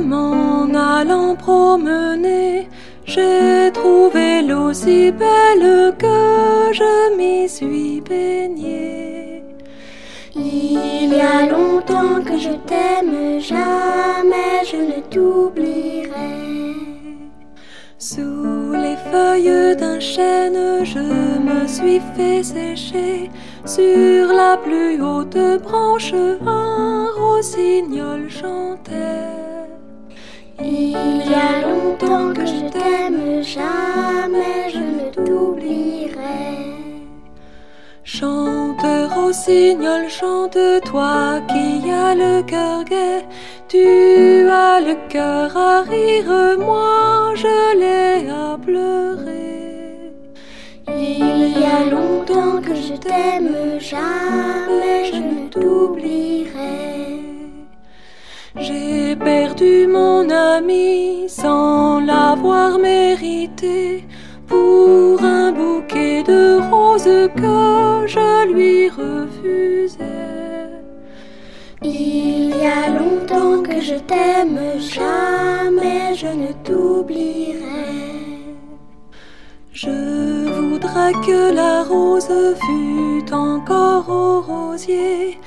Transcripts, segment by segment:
M'en allant promener, j'ai trouvé l'eau si belle que je m'y suis baignée. Il y a longtemps que je t'aime, jamais je ne t'oublierai. Sous les feuilles d'un chêne, je me suis fait sécher sur la plus haute branche rossignol chantait. Il y a longtemps que je t'aime, jamais je ne t'oublierai. Chante, rossignol, chante, toi qui as le cœur gai, tu as le cœur à rire, moi je l'ai à pleurer. Il y a longtemps que je t'aime, jamais je ne t'oublierai. J'ai perdu mon ami sans l'avoir mérité pour un bouquet de roses que je lui refusais. Il y a longtemps que je t'aime, jamais je ne t'oublierai. Je voudrais que la rose fût encore au rosier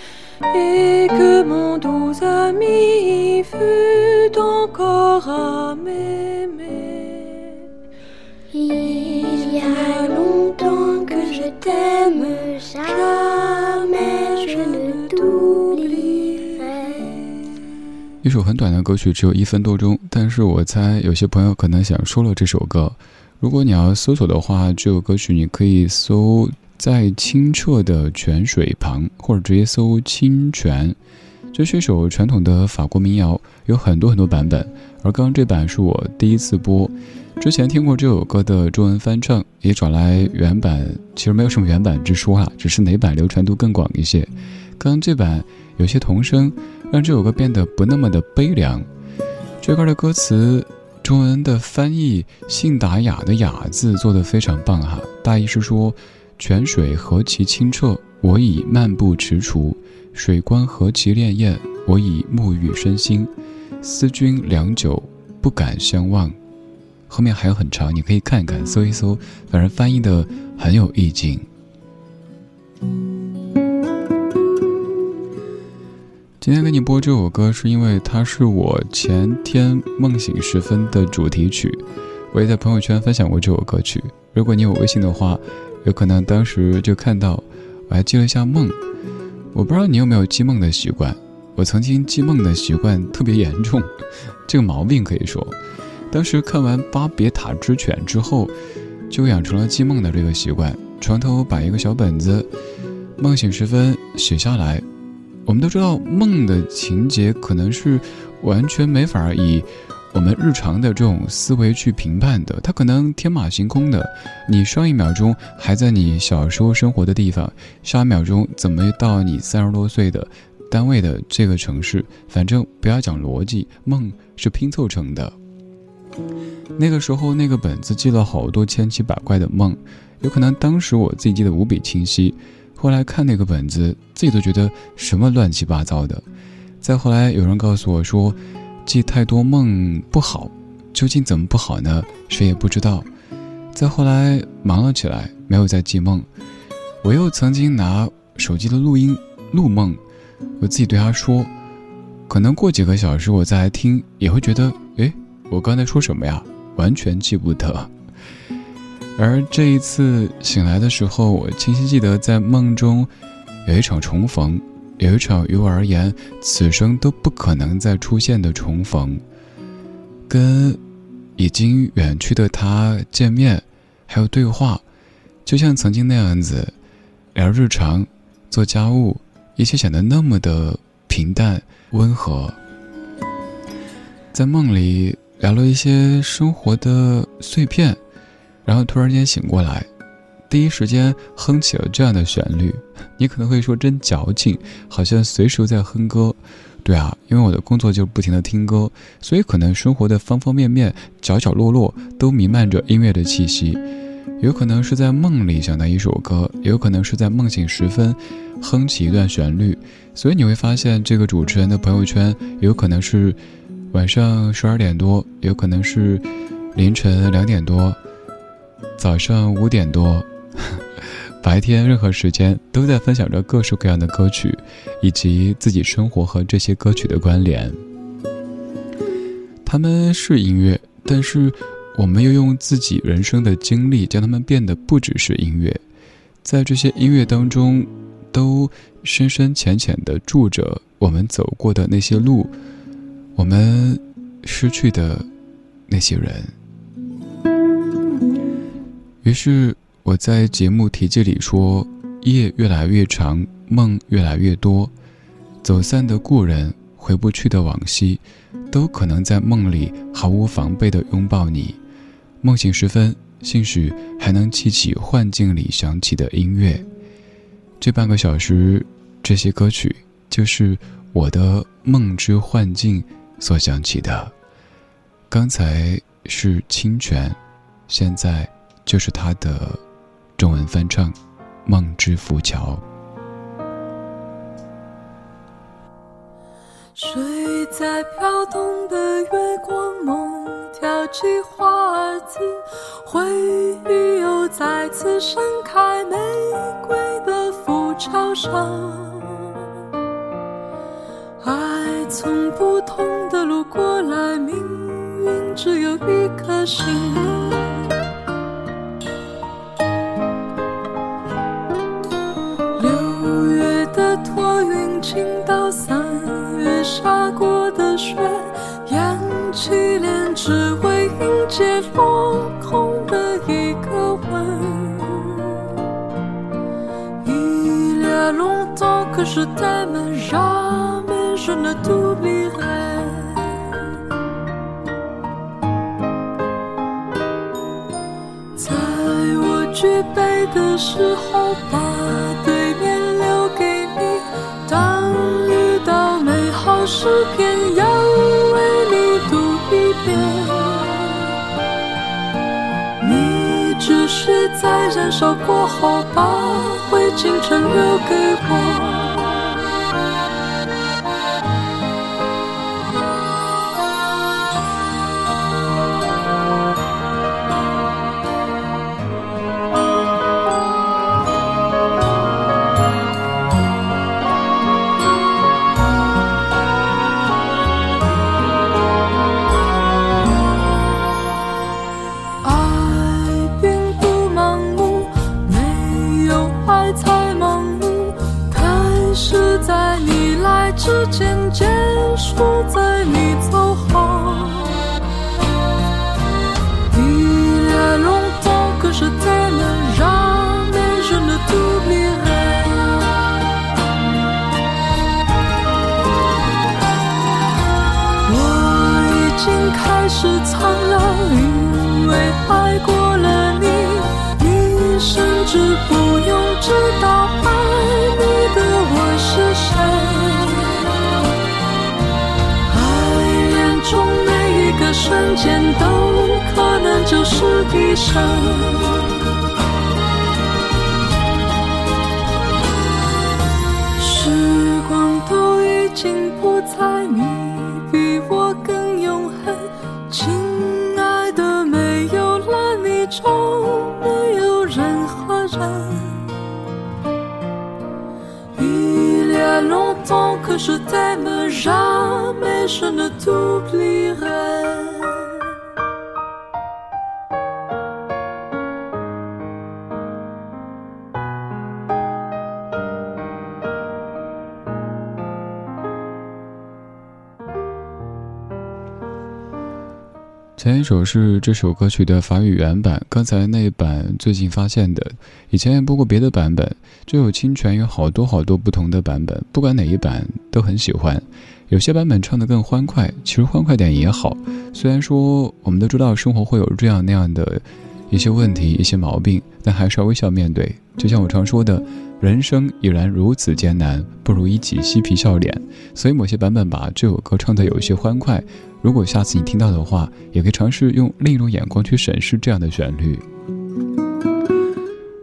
et que mon doux ami fût encore à m'aimer. Il y a longtemps que je t'aime, jamais je ne t'oublierai. 一首很短的歌曲，只有一分多钟，但是我猜有些朋友可能想说了这首歌。如果你要搜索的话，这首歌曲你可以搜在清澈的泉水旁，或者直接搜清泉。这是一首传统的法国民谣，有很多很多版本，而刚刚这版是我第一次播。之前听过这首歌的中文翻唱，也找来原版，其实没有什么原版之说啊，只是哪版流传度更广一些。刚刚这版有些童声，让这首歌变得不那么的悲凉。这歌的歌词。中文的翻译“信达雅”的“雅”字做得非常棒哈，大意是说：泉水何其清澈，我已漫步踟蹰；水光何其潋滟，我已沐浴身心。思君良久，不敢相望。后面还有很长，你可以看一看，搜一搜，反正翻译的很有意境。今天给你播这首歌，是因为它是我前天梦醒时分的主题曲。我也在朋友圈分享过这首歌曲。如果你有微信的话，有可能当时就看到。我还记了一下梦。我不知道你有没有记梦的习惯。我曾经记梦的习惯特别严重，这个毛病可以说。当时看完《巴别塔之犬》之后，就养成了记梦的这个习惯。床头摆一个小本子，梦醒时分写下来。我们都知道，梦的情节可能是完全没法以我们日常的这种思维去评判的，它可能天马行空的。你上一秒钟还在你小时候生活的地方，下一秒钟怎么到你三十多岁的单位的这个城市？反正不要讲逻辑，梦是拼凑成的。那个时候，那个本子记了好多千奇百怪的梦，有可能当时我自己记得无比清晰。后来看那个本子，自己都觉得什么乱七八糟的。再后来，有人告诉我说，记太多梦不好，究竟怎么不好呢？谁也不知道。再后来忙了起来，没有再记梦。我又曾经拿手机的录音录梦，我自己对他说，可能过几个小时我再来听，也会觉得，诶，我刚才说什么呀？完全记不得。而这一次醒来的时候，我清晰记得在梦中有一场重逢，有一场于我而言此生都不可能再出现的重逢，跟已经远去的他见面，还有对话，就像曾经那样子聊日常、做家务，一切显得那么的平淡温和。在梦里，聊了一些生活的碎片，然后突然间醒过来，第一时间哼起了这样的旋律。你可能会说真矫情，好像随时在哼歌。对啊，因为我的工作就是不停的听歌，所以可能生活的方方面面、角角落落都弥漫着音乐的气息。有可能是在梦里想到一首歌，有可能是在梦醒时分哼起一段旋律。所以你会发现，这个主持人的朋友圈有可能是。晚上十二点多，有可能是凌晨两点多，早上五点多，白天任何时间都在分享着各式各样的歌曲，以及自己生活和这些歌曲的关联。他们是音乐，但是我们又用自己人生的经历将他们变得不只是音乐，在这些音乐当中，都深深浅浅的住着我们走过的那些路。我们失去的那些人，于是我在节目题记里说：夜越来越长，梦越来越多，走散的故人，回不去的往昔，都可能在梦里毫无防备地拥抱你。梦醒时分，兴许还能记起幻境里响起的音乐。这半个小时，这些歌曲就是我的梦之幻境。所想起的，刚才是清泉，现在就是他的中文翻唱《梦之浮桥》。睡在飘动的月光梦，跳起花儿子，回忆又再次盛开玫瑰的浮桥上。爱从不同的路过来，命运只有一颗心。倾倒三月下过的雪，扬起脸只为迎接落空的一个吻。Il y a longtemps que je t'aime, jamais. je ne t'oublierai. 在我举杯的时候，吧诗篇，要为你读一遍。你只是在燃烧过后，把灰烬全留给我。一生，时光都已经不在，你比我更永恒，亲爱的，没有了你就没有任何人。Longtemps que je t'aime, jamais je ne t'oublierai. 前一首是这首歌曲的法语原版，刚才那一版最近发现的，以前也播过别的版本。就有侵权有好多好多不同的版本，不管哪一版都很喜欢。有些版本唱得更欢快，其实欢快点也好。虽然说我们都知道生活会有这样那样的一些问题、一些毛病，但还是要微笑面对。就像我常说的，人生已然如此艰难，不如一起嬉皮笑脸。所以某些版本把这首歌唱得有些欢快。如果下次你听到的话，也可以尝试用另一种眼光去审视这样的旋律。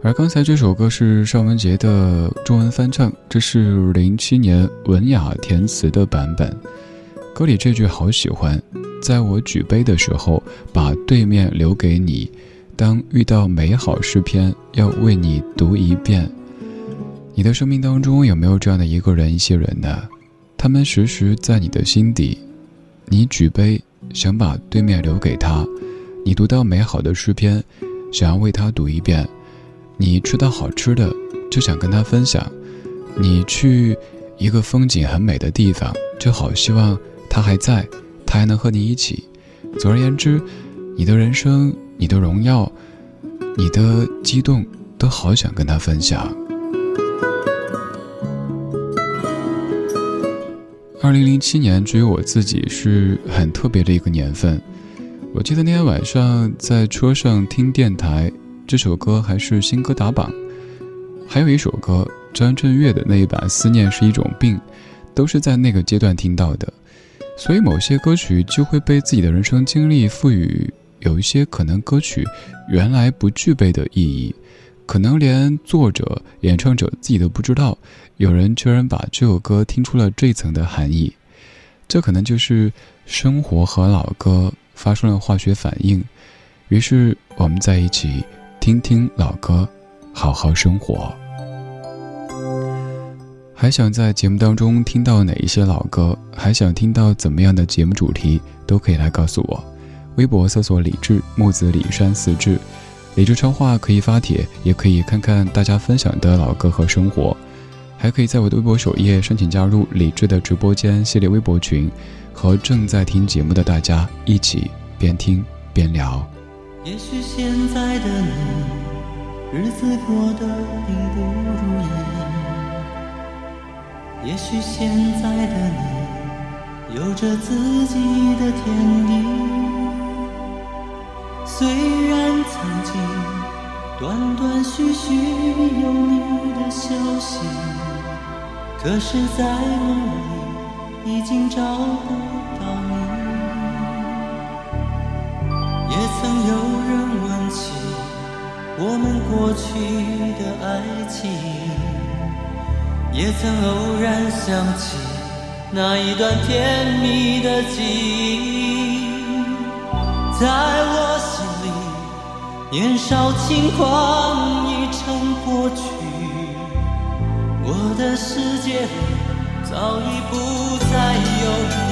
而刚才这首歌是尚雯婕的中文翻唱，这是零七年文雅填词的版本。歌里这句好喜欢，在我举杯的时候，把对面留给你。当遇到美好诗篇，要为你读一遍。你的生命当中有没有这样的一个人、一些人呢？他们时时在你的心底。你举杯，想把对面留给他；你读到美好的诗篇，想要为他读一遍。你吃到好吃的，就想跟他分享；你去一个风景很美的地方，就好希望他还在，他还能和你一起。总而言之，你的人生、你的荣耀、你的激动，都好想跟他分享。二零零七年，至于我自己是很特别的一个年份。我记得那天晚上在车上听电台。这首歌还是新歌打榜，还有一首歌张震岳的那一版《思念是一种病》，都是在那个阶段听到的。所以某些歌曲就会被自己的人生经历赋予有一些可能歌曲原来不具备的意义，可能连作者、演唱者自己都不知道，有人居然把这首歌听出了这层的含义。这可能就是生活和老歌发生了化学反应，于是我们在一起。听听老歌，好好生活。还想在节目当中听到哪一些老歌？还想听到怎么样的节目主题？都可以来告诉我。微博搜索“李志木子李山四志”，理智超话可以发帖，也可以看看大家分享的老歌和生活。还可以在我的微博首页申请加入李志的直播间系列微博群，和正在听节目的大家一起边听边聊。也许现在的你，日子过得并不如意。也许现在的你，有着自己的天地。虽然曾经断断续续有你的消息，可是，在梦里已经找不到你。也曾有人问起我们过去的爱情，也曾偶然想起那一段甜蜜的记忆，在我心，年少轻狂已成过去，我的世界里早已不再有你，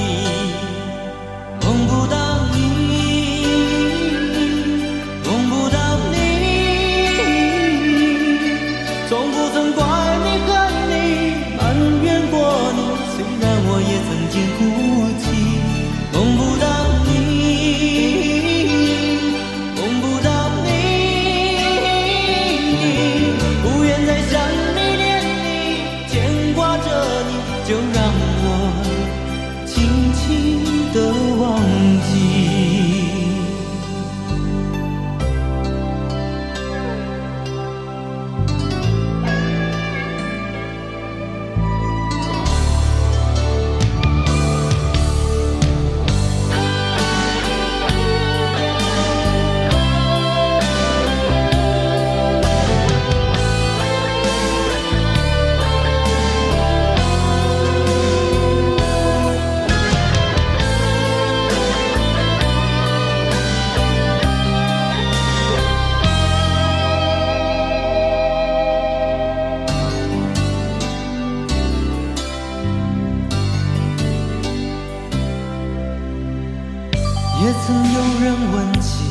也曾有人问起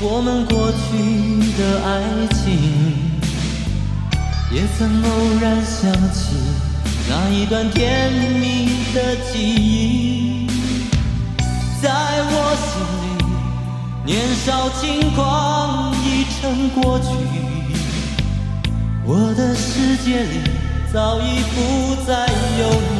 我们过去的爱情。也曾偶然想起那一段甜蜜的记忆。在我心里年少轻狂已成过去。我的世界里早已不再有你。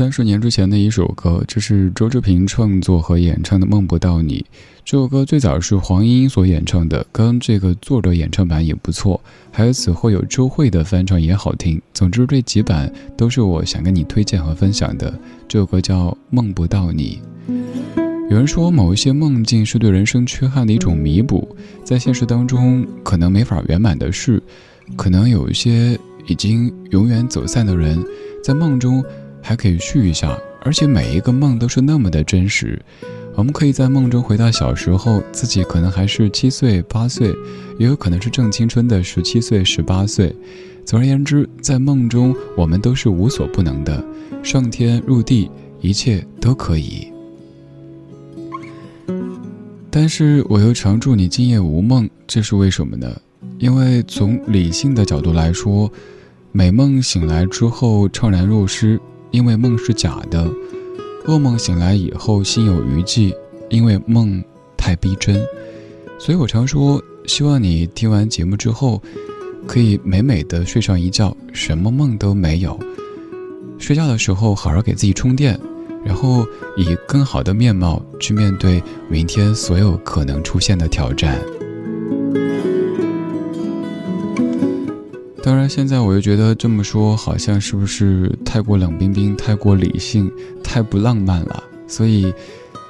三十年之前的一首歌，这是周志平创作和演唱的《梦不到你》。这首歌最早是黄莺莺所演唱的，跟这个作者演唱版也不错。还有此后有周慧的翻唱也好听。总之这几版都是我想跟你推荐和分享的。这首歌叫《梦不到你》。有人说，某一些梦境是对人生缺憾的一种弥补，在现实当中可能没法圆满的事，可能有一些已经永远走散的人，在梦中。还可以续一下，而且每一个梦都是那么的真实。我们可以在梦中回到小时候，自己可能还是七岁、八岁，也有可能是正青春的十七岁、十八岁。总而言之，在梦中我们都是无所不能的，上天入地，一切都可以。但是我又常祝你今夜无梦，这是为什么呢？因为从理性的角度来说，美梦醒来之后怅然若失。因为梦是假的，噩梦醒来以后心有余悸，因为梦太逼真，所以我常说，希望你听完节目之后，可以美美的睡上一觉，什么梦都没有。睡觉的时候好好给自己充电，然后以更好的面貌去面对明天所有可能出现的挑战。当然，现在我又觉得这么说好像是不是太过冷冰冰、太过理性、太不浪漫了？所以，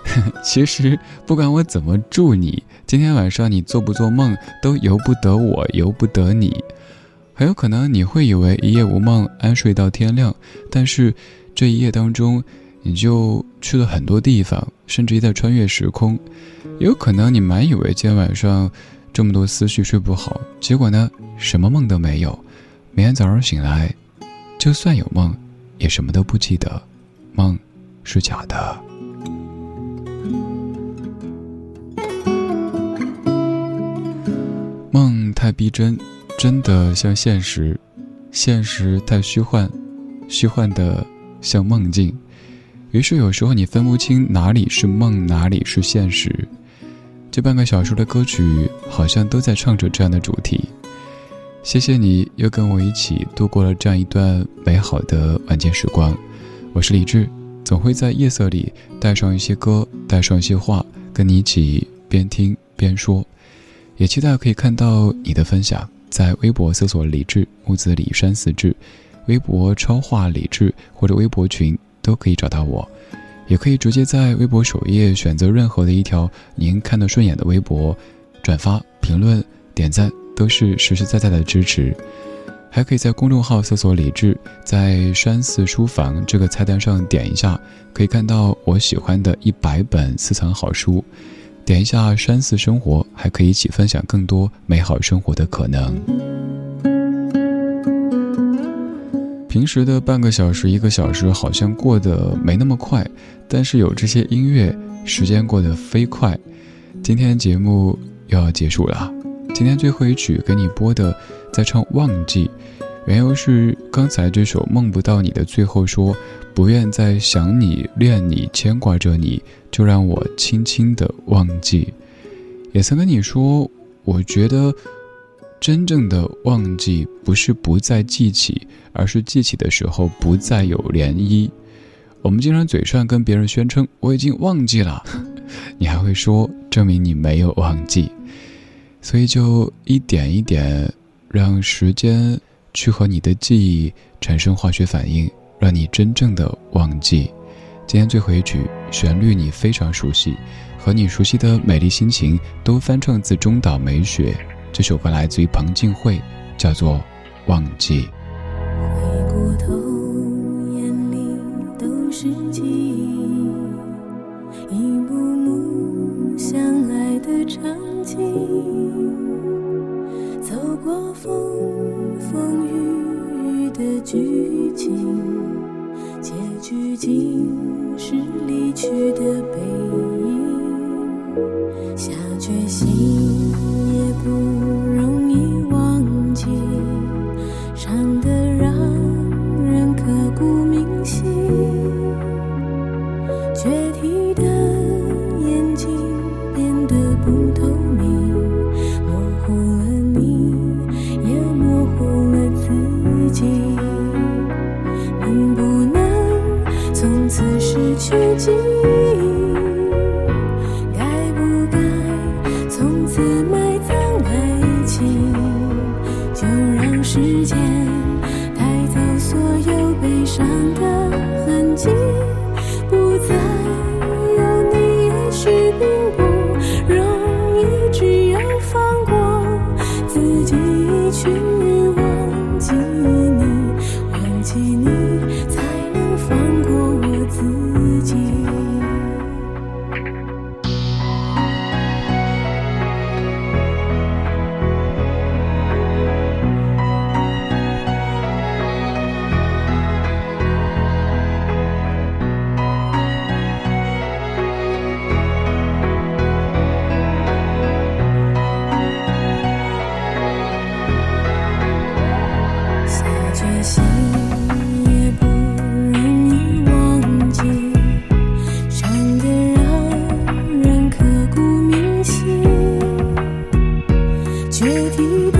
其实不管我怎么祝你，今天晚上你做不做梦都由不得我，由不得你。很有可能你会以为一夜无梦，安睡到天亮，但是这一夜当中，你就去了很多地方，甚至于在穿越时空。也有可能你满以为今天晚上。这么多思绪睡不好，结果呢，什么梦都没有。每天早上醒来，就算有梦，也什么都不记得，梦是假的。梦太逼真，真的像现实；现实太虚幻，虚幻的像梦境。于是有时候你分不清哪里是梦，哪里是现实。这半个小时的歌曲好像都在唱着这样的主题。谢谢你又跟我一起度过了这样一段美好的晚间时光。我是李志，总会在夜色里带上一些歌，带上一些话，跟你一起边听边说。也期待可以看到你的分享，在微博搜索“李志木子李山四志”，微博超话李志或者微博群都可以找到我。也可以直接在微博首页选择任何的一条您看得顺眼的微博，转发、评论、点赞都是实实在在的支持。还可以在公众号搜索“李志”，在山寺书房这个菜单上点一下，可以看到我喜欢的一百本私藏好书。点一下“山寺生活”，还可以一起分享更多美好生活的可能。平时的半个小时、一个小时好像过得没那么快，但是有这些音乐，时间过得飞快。今天节目又要结束了，今天最后一曲给你播的，在唱《忘记》，缘由是刚才这首《梦不到你》的最后说，不愿再想你、恋你、牵挂着你，就让我轻轻的忘记。也曾跟你说，我觉得。真正的忘记不是不再记起，而是记起的时候不再有涟漪。我们经常嘴上跟别人宣称我已经忘记了，你还会说证明你没有忘记。所以就一点一点，让时间去和你的记忆产生化学反应，让你真正的忘记。今天最后一曲旋律你非常熟悉，和你熟悉的美丽心情都翻唱自中岛美雪。这首歌来自于彭靖慧，叫做《忘记》。回过头，眼里都是记忆，一幕幕相爱的场景。过风风雨雨的剧情，结局竟是离去的悲也决堤